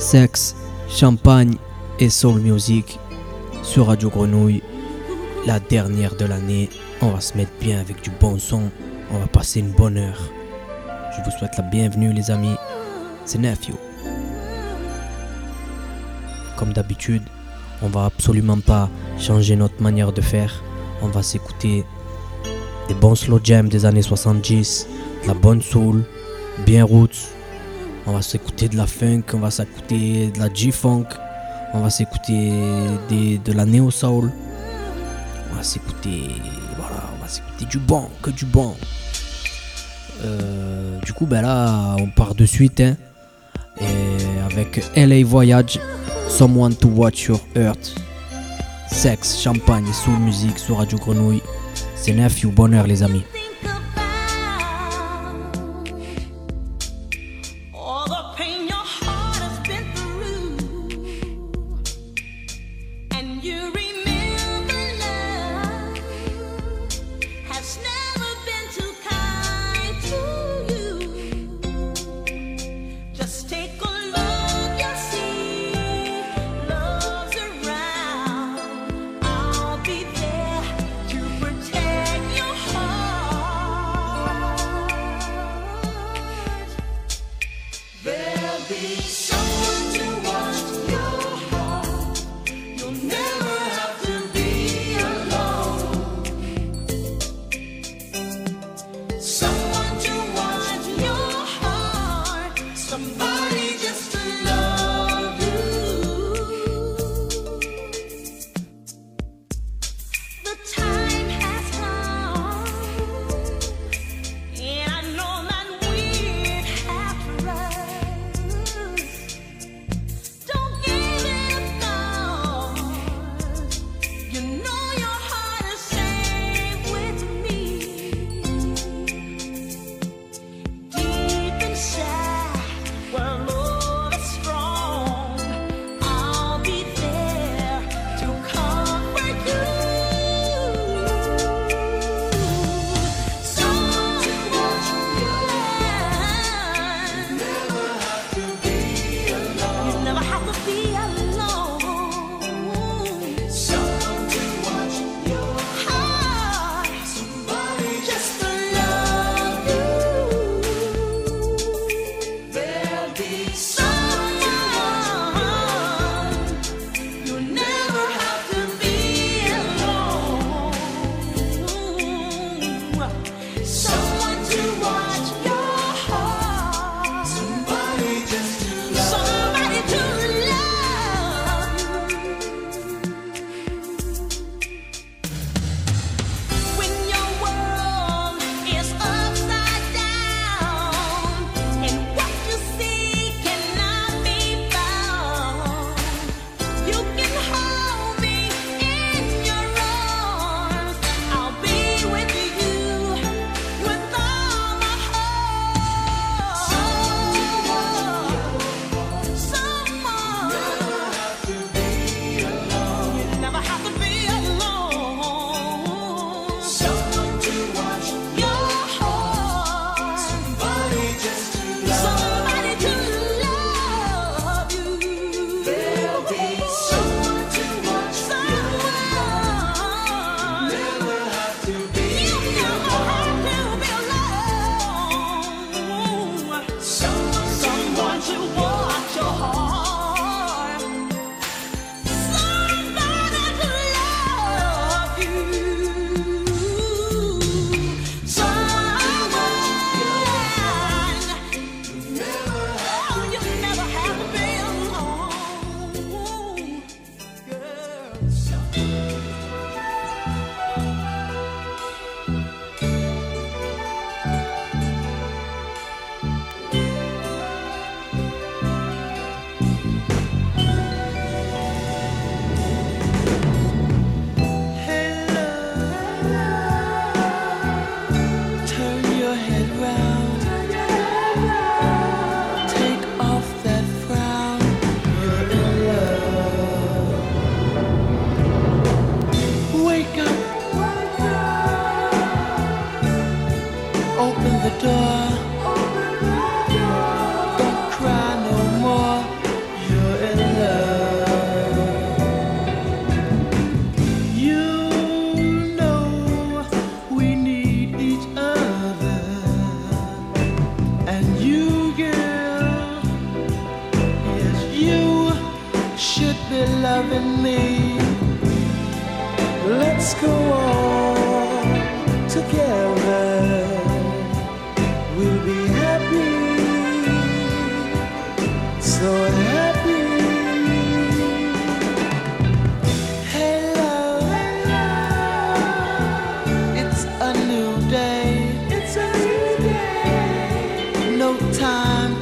sexe, champagne et soul music sur Radio Grenouille. La dernière de l'année, on va se mettre bien avec du bon son, on va passer une bonne heure. Je vous souhaite la bienvenue les amis, c'est Nephew. Comme d'habitude, on va absolument pas changer notre manière de faire. On va s'écouter des bons slow jams des années 70, de la bonne soul, bien roots. On va s'écouter de la funk, on va s'écouter de la G-funk, on va s'écouter de la neo soul. On va s'écouter, voilà, on va s'écouter du bon, que du bon. Euh, du coup, ben là, on part de suite, hein, avec LA Voyage, Someone to Watch Your Earth. Sexe, champagne soul musique sur Radio Grenouille. C'est Nephew, bonheur les amis.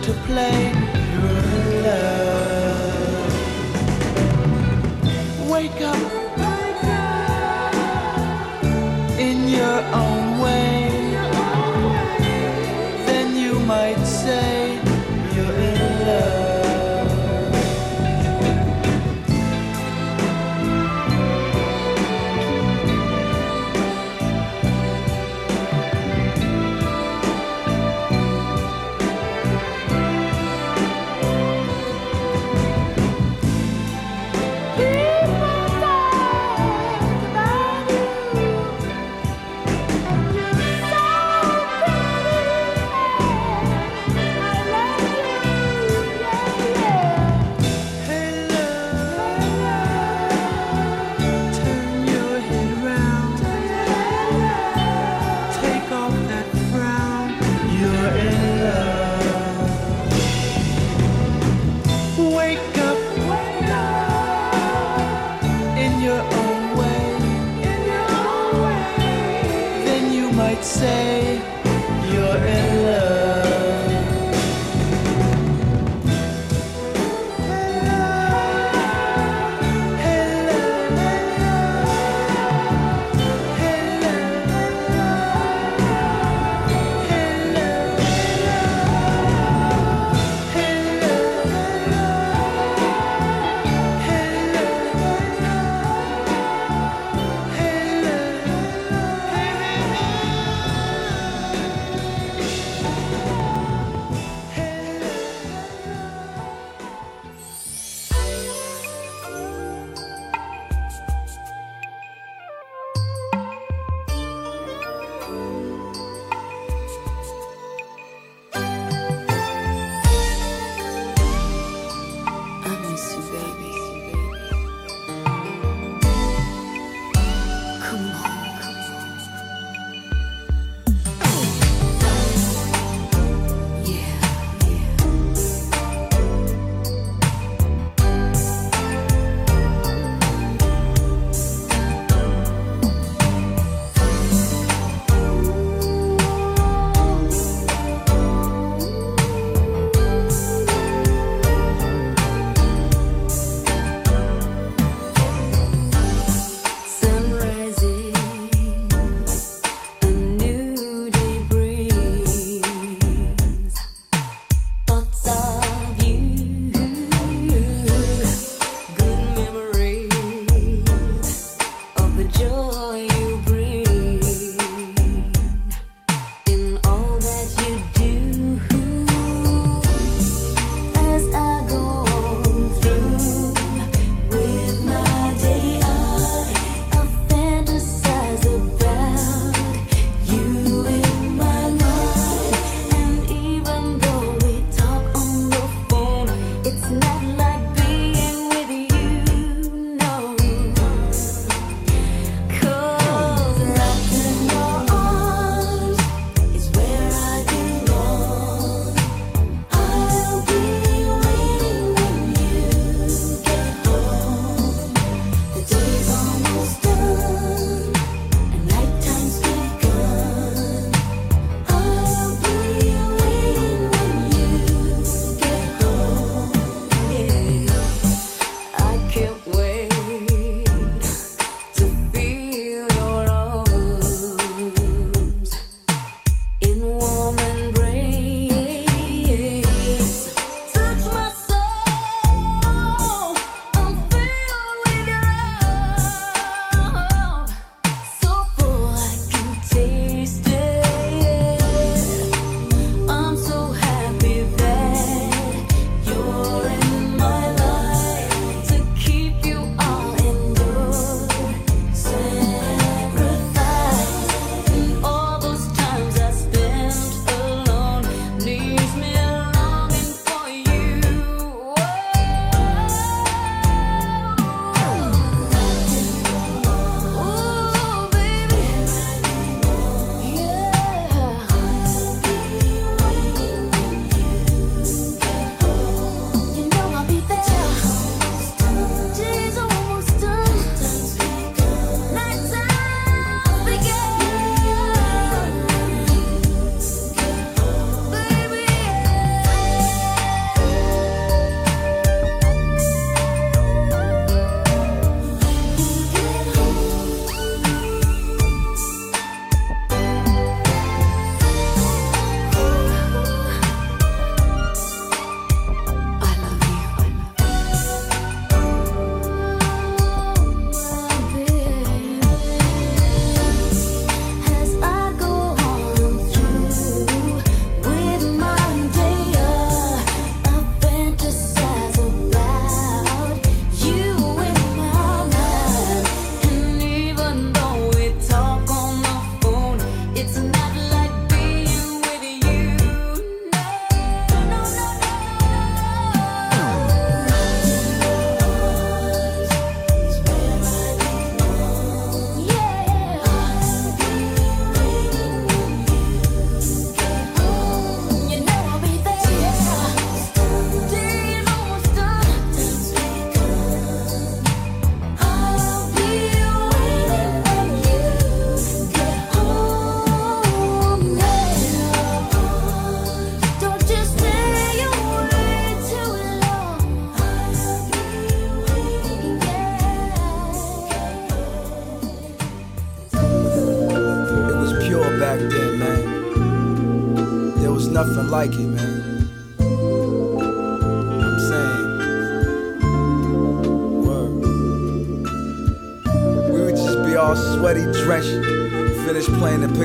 To play.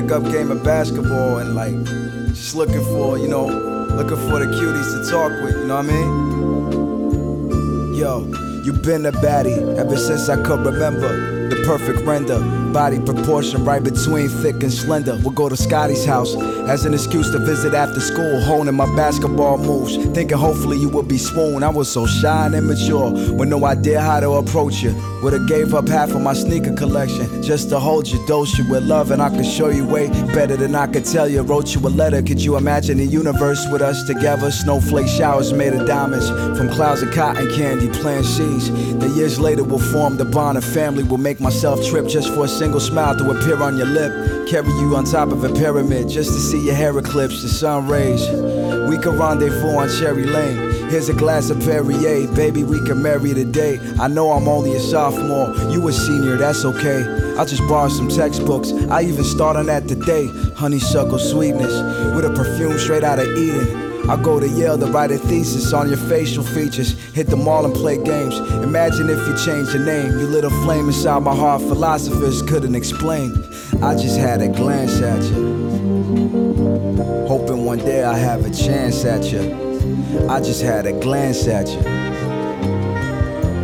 Pickup game of basketball, and like just looking for, you know, looking for the cuties to talk with. You know what I mean? Yo, you been a baddie ever since I could remember. The perfect render, body proportion right between thick and slender. We'll go to Scotty's house as an excuse to visit after school, honing my basketball moves. Thinking hopefully you would be swoon. I was so shy and immature with no idea how to approach you. Would've gave up half of my sneaker collection just to hold you, dose you with love, and I could show you way better than I could tell you. Wrote you a letter, could you imagine the universe with us together? Snowflake showers made of diamonds from clouds of cotton candy, plant seeds. That years later will form the bond of family. Will make myself trip just for a single smile to appear on your lip. Carry you on top of a pyramid just to see your hair eclipse the sun rays. We could rendezvous on Cherry Lane. Here's a glass of Perrier, baby. We can marry today. I know I'm only a sophomore, you a senior, that's okay. I'll just borrow some textbooks. I even start on that today. Honeysuckle sweetness with a perfume straight out of Eden. I go to Yale to write a thesis on your facial features. Hit the mall and play games. Imagine if you changed your name. You lit a flame inside my heart philosophers couldn't explain. I just had a glance at you. Hoping one day I have a chance at you. I just had a glance at you.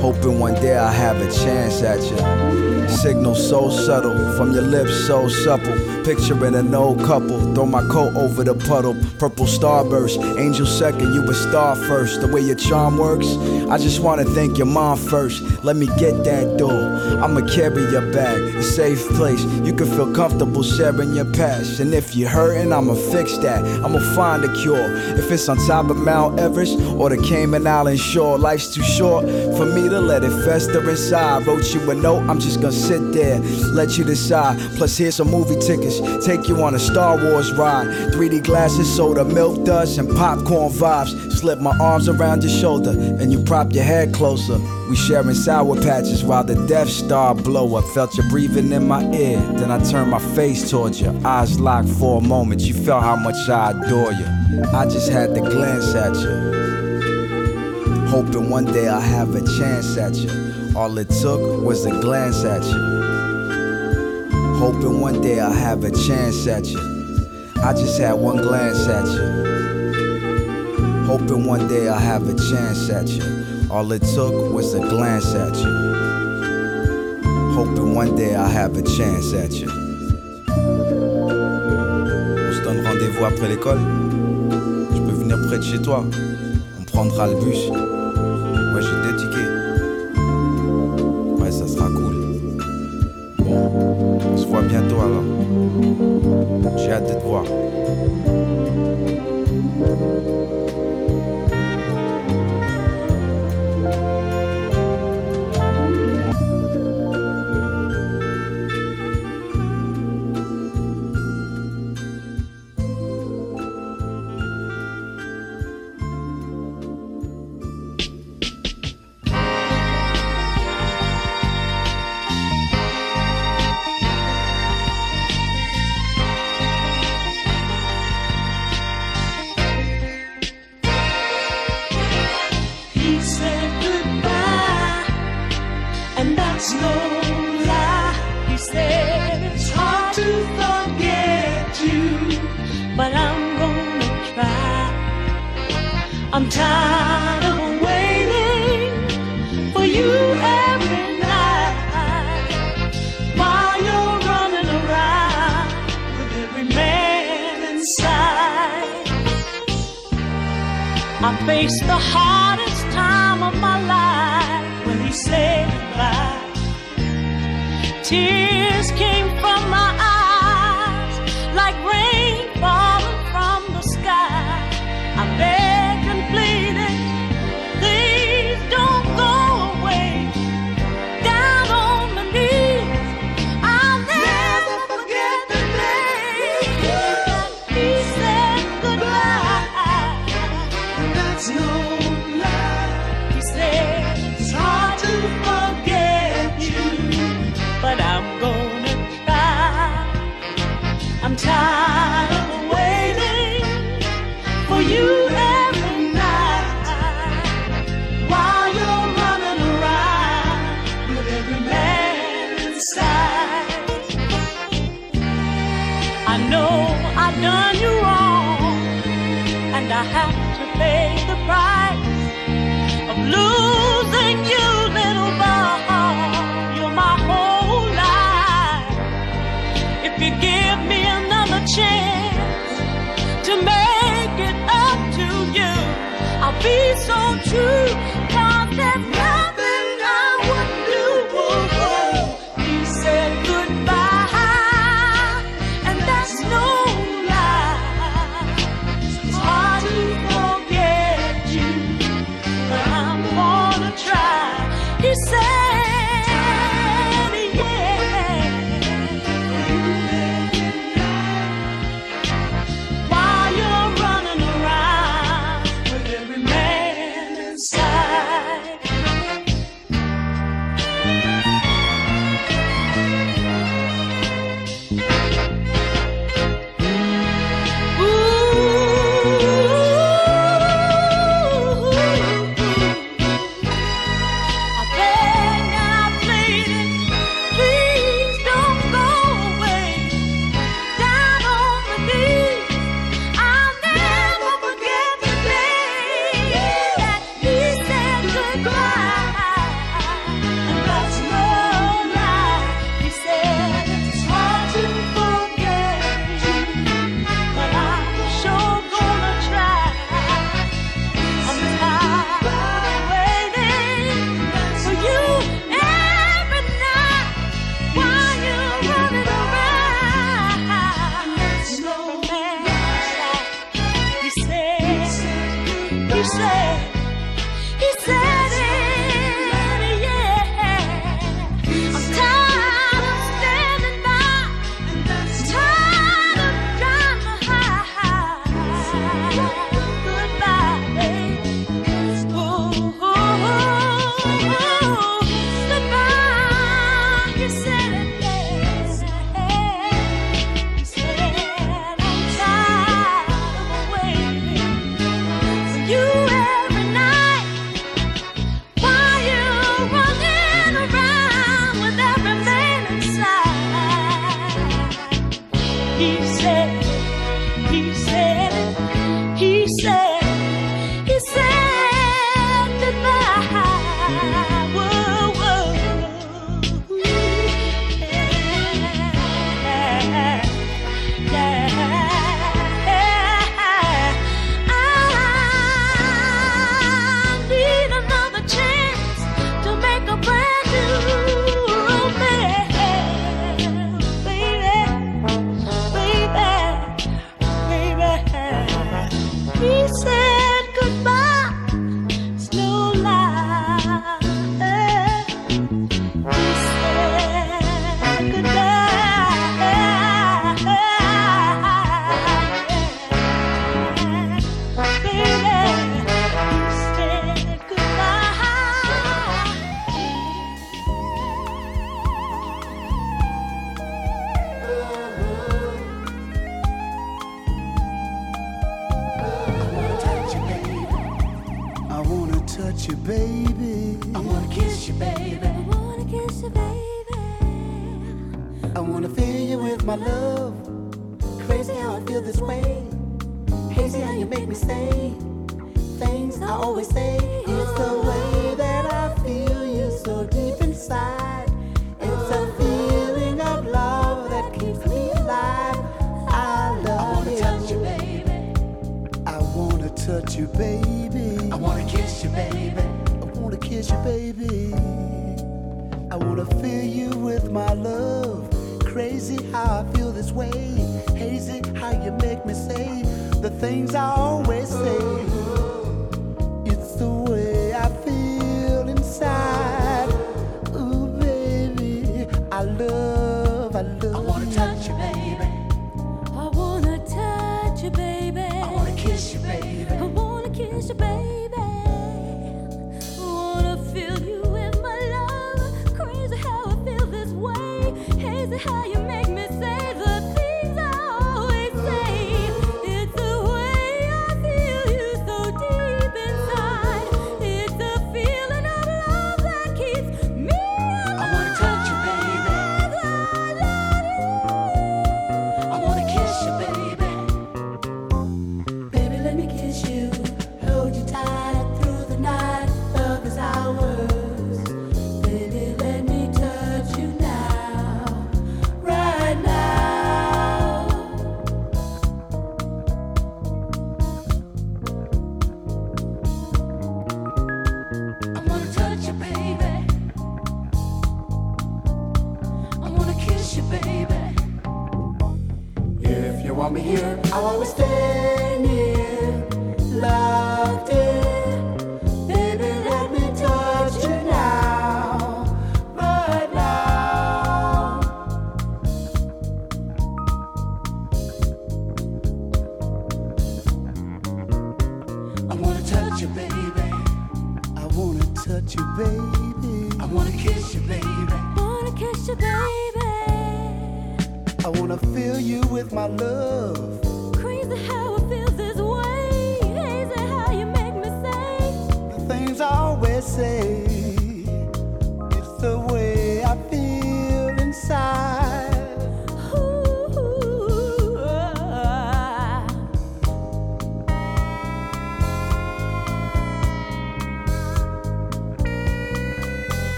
Hoping one day I have a chance at you. Signal so subtle, from your lips so supple. Picturing an old couple, throw my coat over the puddle. Purple starburst, angel second, you a star first. The way your charm works, I just wanna thank your mom first. Let me get that door. I'ma carry your bag, a safe place. You can feel comfortable sharing your past. And if you're hurting, I'ma fix that. I'ma find a cure. If it's on top of Mount Everest or the Cayman Island shore, life's too short for me to let it fester inside. Wrote you a note, I'm just gonna sit there, let you decide. Plus, here's some movie tickets, take you on a Star Wars ride. 3D glasses, soda, Milk Duds, and popcorn vibes. Slip my arms around your shoulder, and you prop your head closer. We sharing sour patches while the Death Star blow up. Felt you breathing in my ear, then I turned my face towards you. Eyes locked for a moment, you felt how much I adore you. I just had to glance at you. Hoping one day I'll have a chance at you. All it took was a glance at you. Hoping one day I'll have a chance at you. I just had one glance at you. Hoping one day I'll have a chance at you. All it took was a glance at you. Hoping one day I'll have a chance at you. On se donne rendez-vous après l'école. Je peux venir près de chez toi. On prendra le bus. Ouais, j'ai deux tickets. Bientôt alors. J'ai hâte de te voir. True.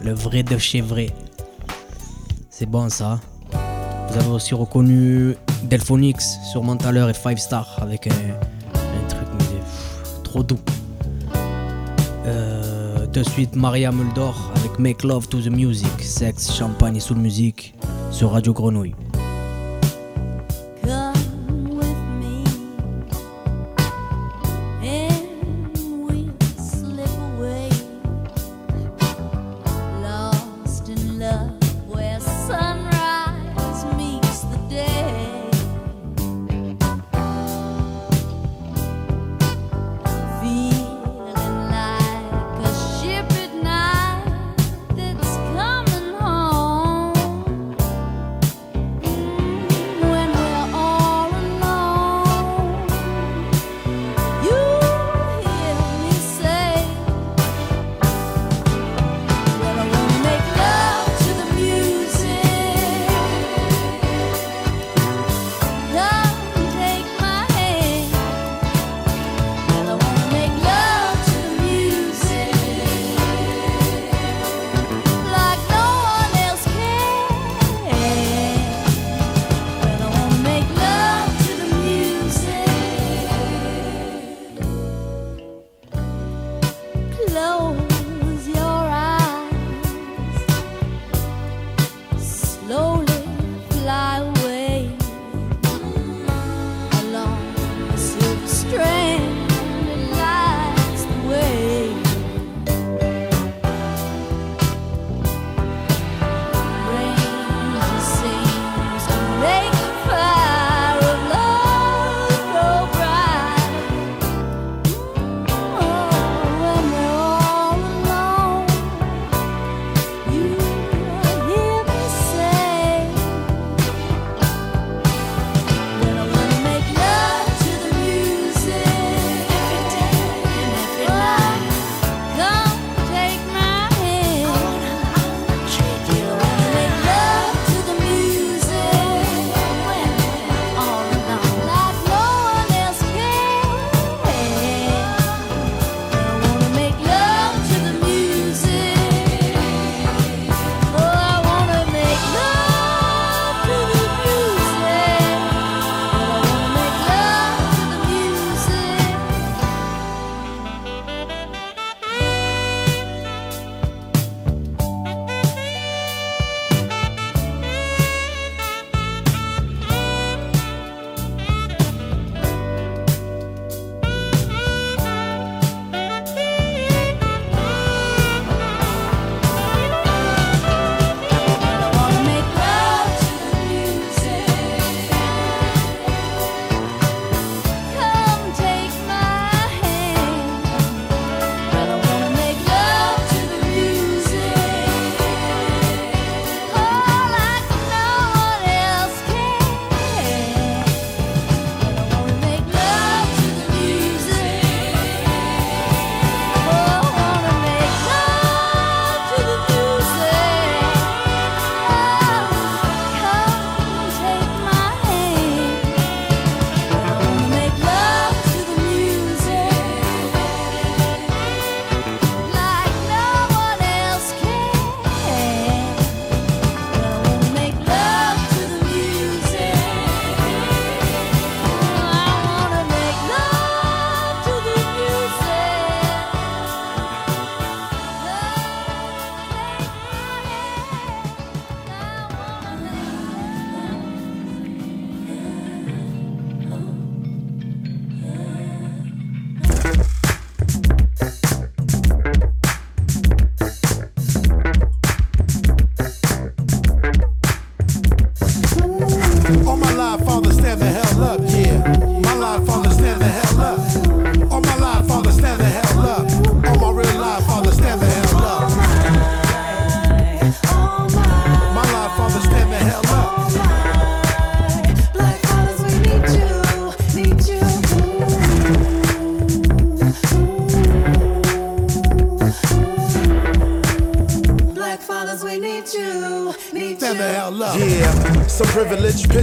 Le vrai de chez vrai. C'est bon ça. Vous avez aussi reconnu Delphonix sur Mentaleur et Five Star avec un, truc trop doux. Euh, de suite Maria Muldor avec Make Love to the Music, Sex, Champagne et Soul Music sur Radio Grenouille.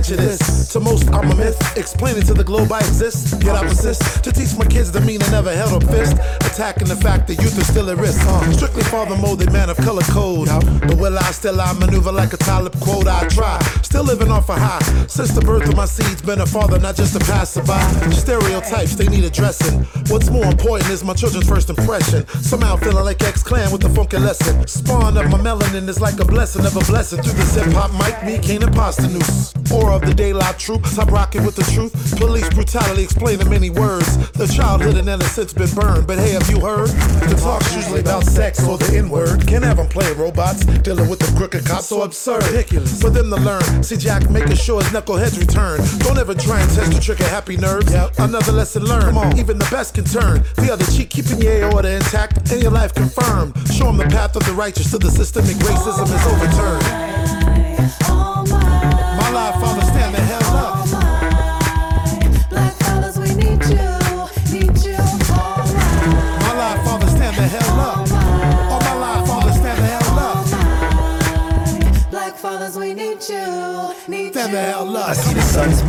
To most, I'm a myth. Explaining to the globe I exist. Yet I persist to teach my kids the meaning of held up fist. Attacking the fact that youth is still at risk. Uh, strictly father molded man of color code. But will I still I maneuver like a Talib quote? I try. Still living off a high. Since the birth of my seeds, been a father, not just a passerby. Stereotypes, they need addressing. What's more important is my children's first impression. Somehow feeling like X Clan with a funky lesson. Spawn of my melanin is like a blessing of a blessing. Through this hip hop mic, me, can and imposter Noose. Or of the daylight troop, top rocking with the truth. Police brutality explained in many words. The childhood and innocence been burned. But hey, have you heard? The talk's usually about sex or the N word. Can't have them play robots, dealing with the crooked cops. So absurd. Ridiculous. For them to learn. See Jack making sure his knuckleheads return. Don't ever try and test the trick of happy nerves. Yep. Another lesson learned. Come on. Even the best can turn. The other cheek, keeping your aorta intact and your life confirmed. Show them the path of the righteous till the systemic racism is overturned.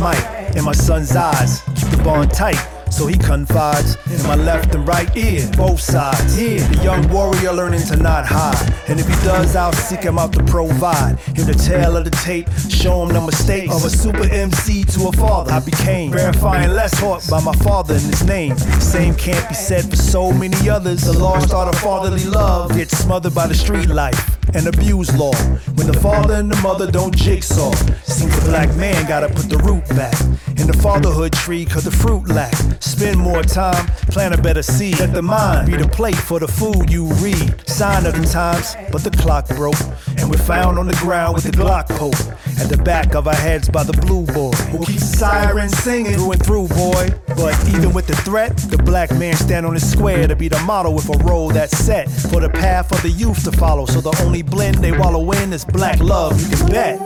Might in my son's eyes. Keep the bond tight. So he confides in my left and right ear, both sides. Here, the young warrior learning to not hide. And if he does, I'll seek him out to provide. Hear the tale of the tape, show him the mistakes of a super MC to a father. I became verifying less taught by my father in his name. Same can't be said for so many others. The lost art of fatherly love gets smothered by the street life and abuse law. When the father and the mother don't jigsaw, seems the black man gotta put the root back in the fatherhood tree, cause the fruit lack. Spend more time, plant a better seed. Let the mind be the plate for the food you read. Sign of the times, but the clock broke, and we're found on the ground with the Glock poke at the back of our heads by the blue boy who keeps the siren singing through and through, boy. But even with the threat, the black man stand on his square to be the model with a role that's set for the path for the youth to follow. So the only blend they wallow in is black love. You can bet.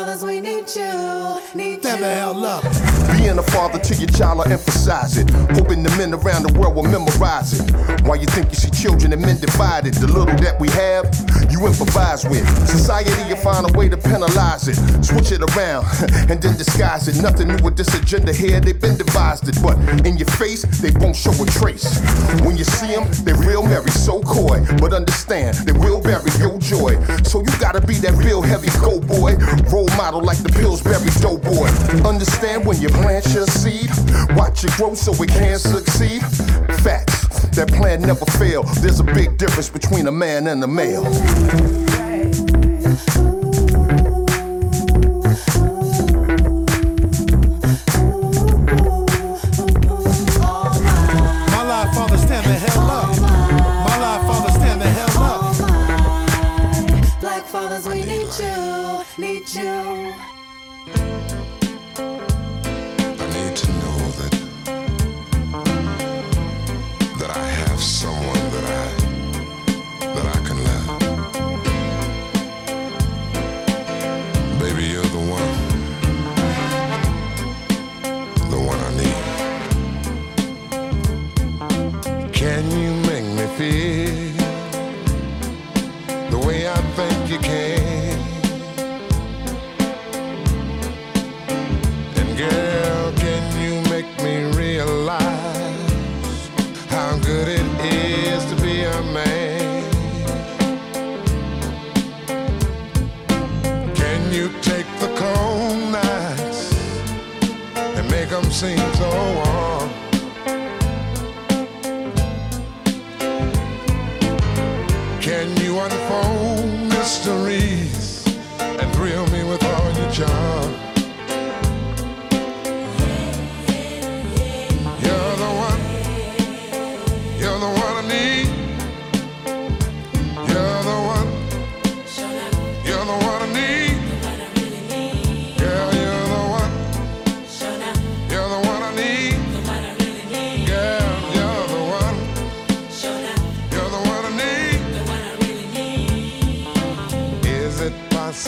We need you, need Stand the hell up. Being a father to your child, I emphasize it. Hoping the men around the world will memorize it. Why you think you see children and men divided? The little that we have, you improvise with. Society, you find a way to penalize it. Switch it around and then disguise it. Nothing new with this agenda here, they've been devised it. But in your face, they won't show a trace. When you see them, they real merry, so coy. But understand, they will bury your joy. So you gotta be that real heavy go boy. Role model like the Pillsbury Doughboy. Understand when you plant your seed, watch it grow so it can succeed. Facts, that plan never fail. There's a big difference between a man and a male.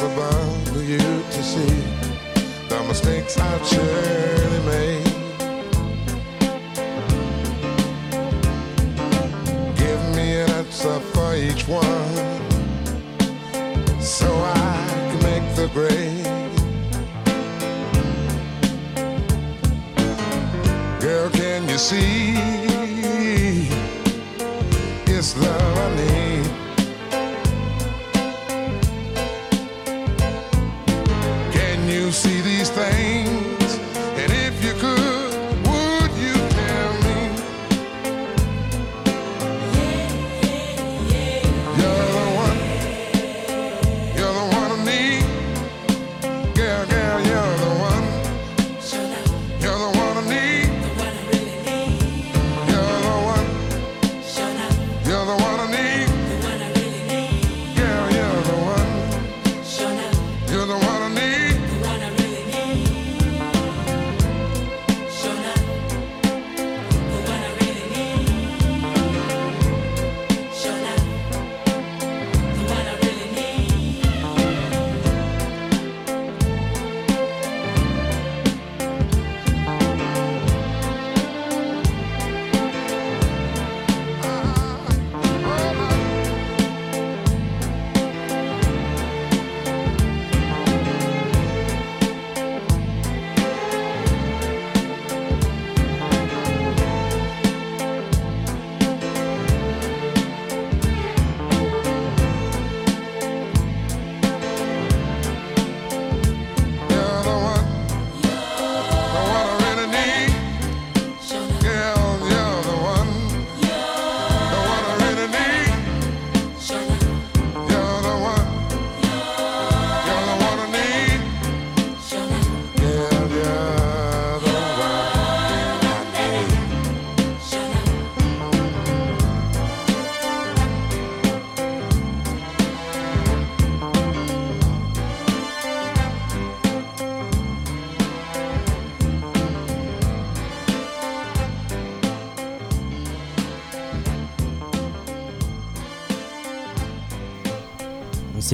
It possible for you to see the mistakes I've surely made? Give me an answer for each one so I can make the grade. Girl, can you see it's love I need?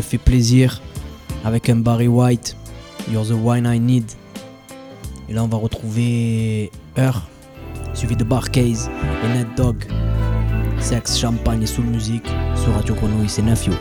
Fait plaisir avec un Barry White, You're the Wine I Need. Et là, on va retrouver Heure, suivi de Barcase et Ned Dog. Sexe, champagne et soul music sur Radio Grenouille, c'est Nafio.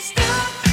still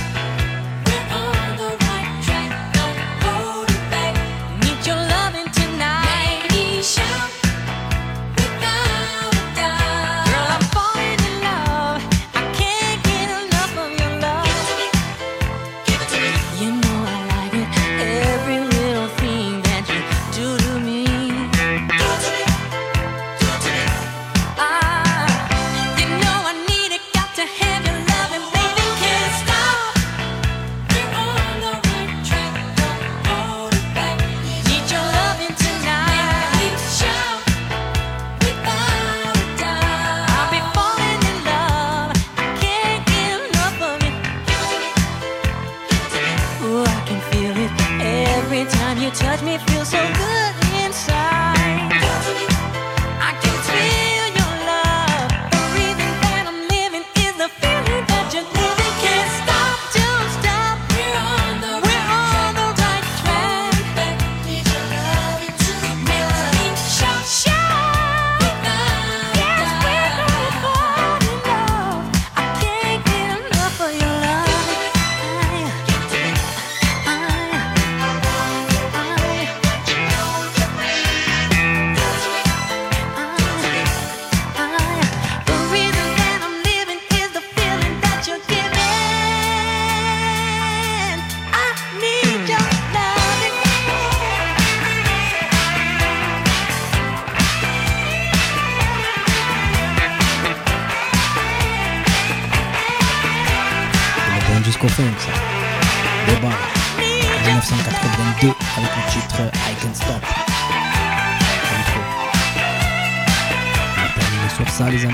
ça les amis.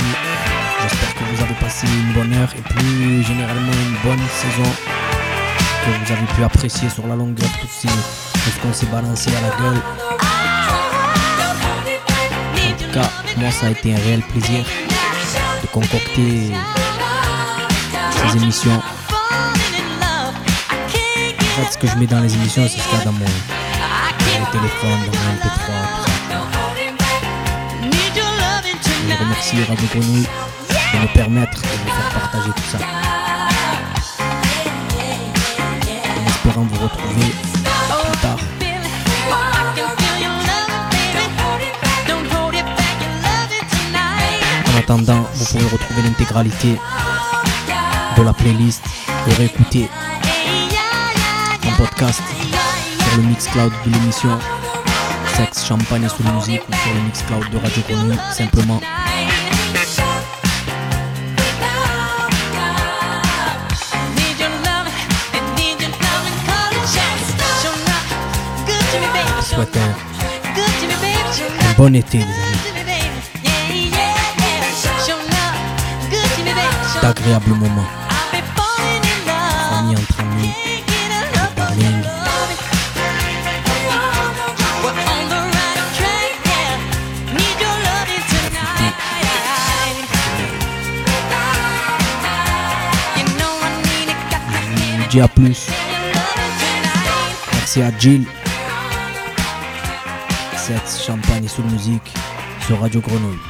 J'espère que vous avez passé une bonne heure et plus généralement une bonne saison. Que vous avez pu apprécier sur la longueur tout, ce qu'on s'est balancé à la gueule. En tout cas, moi ça a été un réel plaisir de concocter ces émissions. En fait, ce que je mets dans les émissions, c'est ce qu'il y a dans mon, téléphone, mon MP3, tout ça. Je remercie Radio Grenouille de me permettre de vous faire partager tout ça. En espérant vous retrouver plus tard. En attendant, vous pouvez retrouver l'intégralité de la playlist et réécouter en podcast sur le Mixcloud de l'émission Sexe, Champagne Sous Musique ou sur le Mixcloud de Radio Grenouille simplement. Un bon été les amis. D'agréables moments. Dis plus. Merci à Jill. Sexe, champagne et soul musique sur Radio Grenouille.